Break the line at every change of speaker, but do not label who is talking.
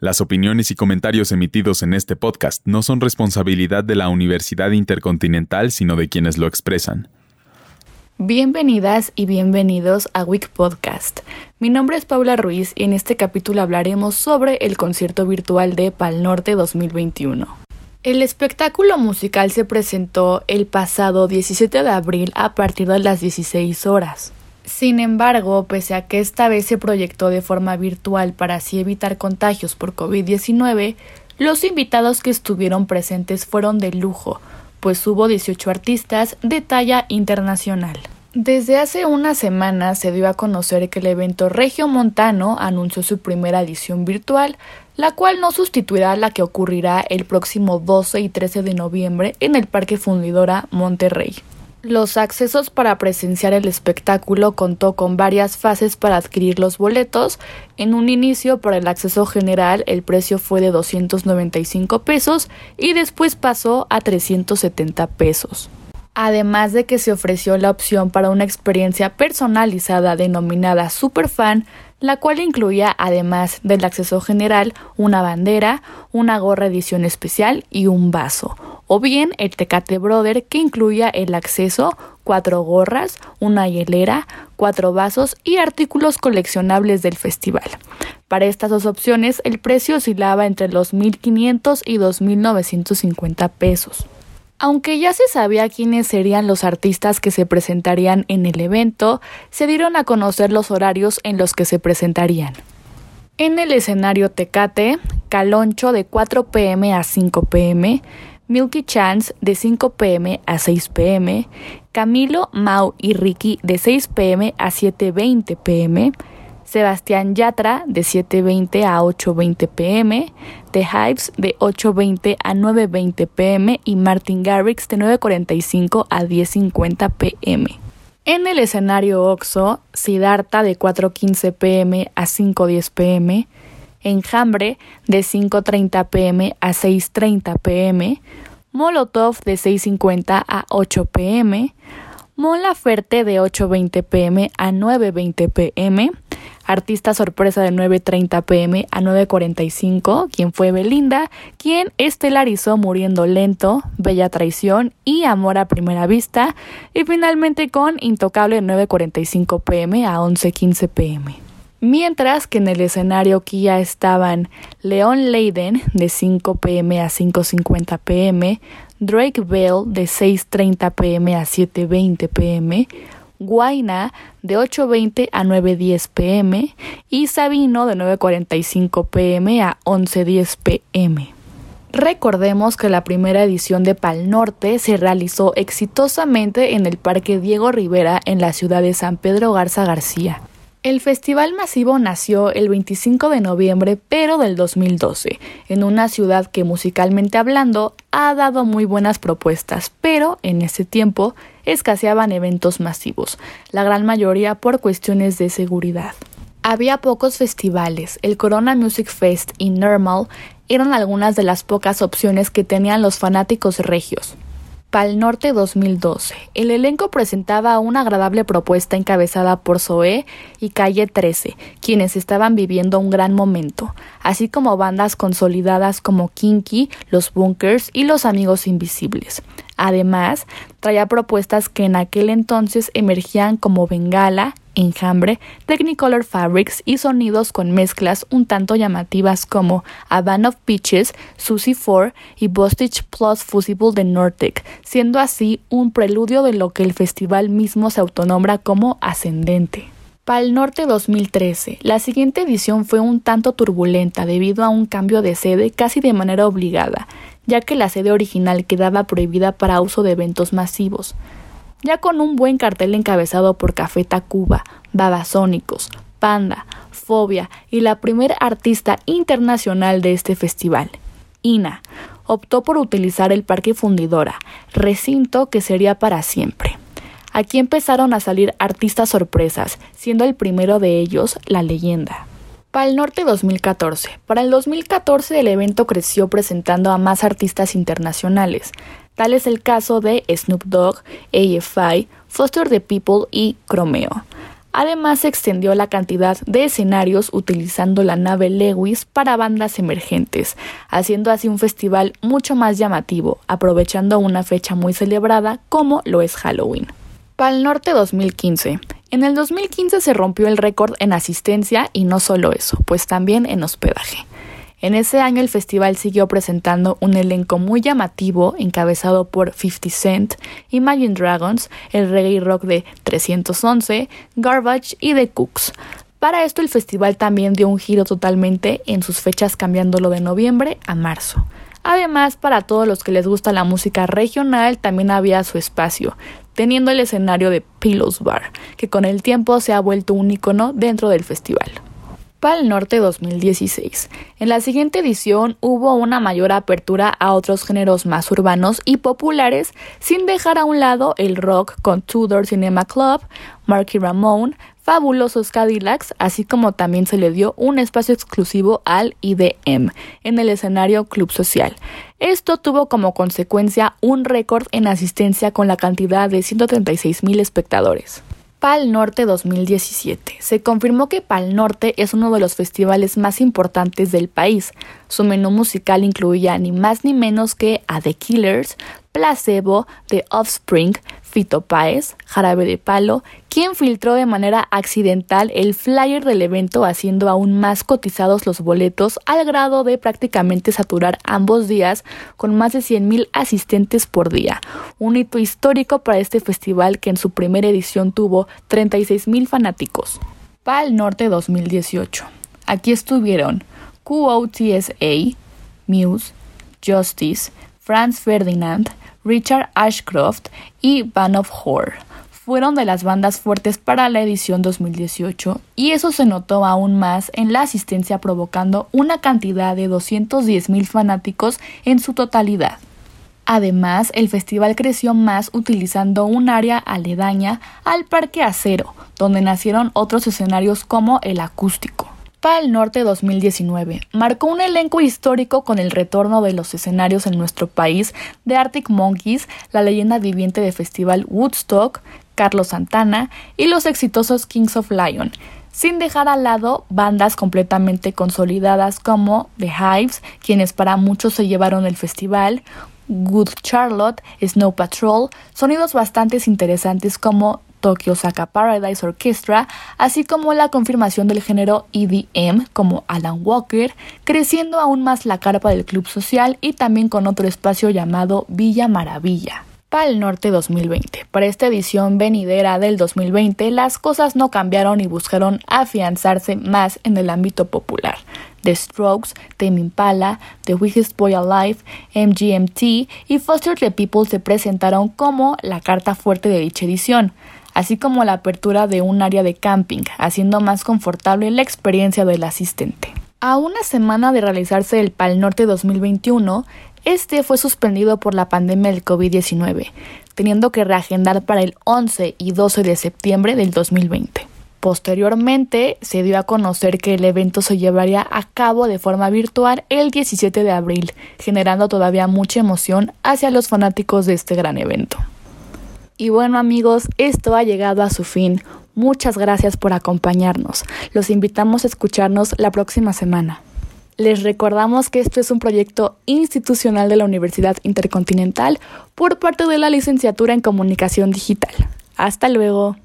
Las opiniones y comentarios emitidos en este podcast no son responsabilidad de la Universidad Intercontinental, sino de quienes lo expresan.
Bienvenidas y bienvenidos a Week Podcast. Mi nombre es Paula Ruiz y en este capítulo hablaremos sobre el concierto virtual de Pal Norte 2021. El espectáculo musical se presentó el pasado 17 de abril a partir de las 16 horas. Sin embargo, pese a que esta vez se proyectó de forma virtual para así evitar contagios por COVID-19, los invitados que estuvieron presentes fueron de lujo, pues hubo 18 artistas de talla internacional. Desde hace una semana se dio a conocer que el evento Regio Montano anunció su primera edición virtual, la cual no sustituirá la que ocurrirá el próximo 12 y 13 de noviembre en el Parque Fundidora Monterrey. Los accesos para presenciar el espectáculo contó con varias fases para adquirir los boletos. En un inicio, para el acceso general, el precio fue de 295 pesos y después pasó a 370 pesos. Además de que se ofreció la opción para una experiencia personalizada denominada Superfan, la cual incluía, además del acceso general, una bandera, una gorra edición especial y un vaso o bien el Tecate Brother que incluía el acceso, cuatro gorras, una hielera, cuatro vasos y artículos coleccionables del festival. Para estas dos opciones el precio oscilaba entre los 1.500 y 2.950 pesos. Aunque ya se sabía quiénes serían los artistas que se presentarían en el evento, se dieron a conocer los horarios en los que se presentarían. En el escenario Tecate, Caloncho de 4 pm a 5 pm, Milky Chance de 5 pm a 6 pm, Camilo, Mau y Ricky de 6 pm a 7.20 pm, Sebastián Yatra de 7.20 a 8.20 pm, The Hives de 8.20 a 9.20 pm y Martin Garrix de 9.45 a 10.50 pm. En el escenario OXO, Siddhartha de 4.15 pm a 5.10 pm, Enjambre de 5.30 pm a 6.30 pm, Molotov de 6.50 a 8 pm, Mola Ferte de 8.20 pm a 9.20 pm, Artista Sorpresa de 9.30 pm a 9.45, quien fue Belinda, quien estelarizó Muriendo Lento, Bella Traición y Amor a Primera Vista, y finalmente con Intocable de 9.45 pm a 11.15 pm. Mientras que en el escenario Kia estaban Leon Leiden de 5 pm a 5.50 pm, Drake Bell de 6.30 pm a 7.20 pm, Guaina de 8.20 a 9.10 pm y Sabino de 9.45 pm a 11.10 pm. Recordemos que la primera edición de Pal Norte se realizó exitosamente en el Parque Diego Rivera en la ciudad de San Pedro Garza García. El festival masivo nació el 25 de noviembre, pero del 2012, en una ciudad que musicalmente hablando ha dado muy buenas propuestas, pero en ese tiempo escaseaban eventos masivos, la gran mayoría por cuestiones de seguridad. Había pocos festivales, el Corona Music Fest y Normal eran algunas de las pocas opciones que tenían los fanáticos regios. Pal Norte 2012. El elenco presentaba una agradable propuesta encabezada por Zoé y Calle 13, quienes estaban viviendo un gran momento, así como bandas consolidadas como Kinky, Los Bunkers y Los Amigos Invisibles. Además, traía propuestas que en aquel entonces emergían como Bengala, enjambre, Technicolor Fabrics y sonidos con mezclas un tanto llamativas como A Band of Peaches, Susie 4 y Bostage Plus Fusible de Nortec, siendo así un preludio de lo que el festival mismo se autonombra como ascendente. Pal Norte 2013. La siguiente edición fue un tanto turbulenta debido a un cambio de sede casi de manera obligada, ya que la sede original quedaba prohibida para uso de eventos masivos ya con un buen cartel encabezado por Café Tacuba, Babasónicos, Panda, Fobia y la primer artista internacional de este festival, Ina, optó por utilizar el Parque Fundidora, recinto que sería para siempre. Aquí empezaron a salir artistas sorpresas, siendo el primero de ellos la leyenda. Pal Norte 2014. Para el 2014 el evento creció presentando a más artistas internacionales, Tal es el caso de Snoop Dogg, AFI, Foster the People y Chromeo. Además se extendió la cantidad de escenarios utilizando la nave Lewis para bandas emergentes, haciendo así un festival mucho más llamativo, aprovechando una fecha muy celebrada como lo es Halloween. Pal Norte 2015. En el 2015 se rompió el récord en asistencia y no solo eso, pues también en hospedaje. En ese año el festival siguió presentando un elenco muy llamativo encabezado por 50 Cent, Imagine Dragons, el reggae rock de 311, Garbage y The Cooks. Para esto el festival también dio un giro totalmente en sus fechas cambiándolo de noviembre a marzo. Además, para todos los que les gusta la música regional también había su espacio, teniendo el escenario de Pillows Bar, que con el tiempo se ha vuelto un icono dentro del festival. Pal Norte 2016. En la siguiente edición hubo una mayor apertura a otros géneros más urbanos y populares, sin dejar a un lado el rock con Tudor Cinema Club, Marky Ramone, fabulosos Cadillacs, así como también se le dio un espacio exclusivo al IDM en el escenario Club Social. Esto tuvo como consecuencia un récord en asistencia con la cantidad de 136 mil espectadores. Pal Norte 2017. Se confirmó que Pal Norte es uno de los festivales más importantes del país. Su menú musical incluía ni más ni menos que a The Killers, Placebo, The Offspring, Fito Páez, Jarabe de Palo, quien filtró de manera accidental el flyer del evento haciendo aún más cotizados los boletos al grado de prácticamente saturar ambos días con más de 100.000 asistentes por día, un hito histórico para este festival que en su primera edición tuvo 36.000 fanáticos. Pal Norte 2018. Aquí estuvieron QOTSA, Muse, Justice, Franz Ferdinand, Richard Ashcroft y Band of fueron de las bandas fuertes para la edición 2018 y eso se notó aún más en la asistencia provocando una cantidad de 210.000 fanáticos en su totalidad. Además, el festival creció más utilizando un área aledaña al Parque Acero, donde nacieron otros escenarios como el acústico. Pal Norte 2019 marcó un elenco histórico con el retorno de los escenarios en nuestro país de Arctic Monkeys, la leyenda viviente de festival Woodstock, Carlos Santana y los exitosos Kings of Lion, sin dejar al lado bandas completamente consolidadas como The Hives, quienes para muchos se llevaron el festival, Good Charlotte, Snow Patrol, sonidos bastante interesantes como Tokyo Saka Paradise Orchestra, así como la confirmación del género EDM como Alan Walker, creciendo aún más la carpa del club social y también con otro espacio llamado Villa Maravilla. Pal Norte 2020. Para esta edición venidera del 2020, las cosas no cambiaron y buscaron afianzarse más en el ámbito popular. The Strokes, Tame Impala, The Weakest Boy Alive, MGMT y Foster the People se presentaron como la carta fuerte de dicha edición así como la apertura de un área de camping, haciendo más confortable la experiencia del asistente. A una semana de realizarse el Pal Norte 2021, este fue suspendido por la pandemia del COVID-19, teniendo que reagendar para el 11 y 12 de septiembre del 2020. Posteriormente se dio a conocer que el evento se llevaría a cabo de forma virtual el 17 de abril, generando todavía mucha emoción hacia los fanáticos de este gran evento. Y bueno amigos, esto ha llegado a su fin. Muchas gracias por acompañarnos. Los invitamos a escucharnos la próxima semana. Les recordamos que esto es un proyecto institucional de la Universidad Intercontinental por parte de la Licenciatura en Comunicación Digital. Hasta luego.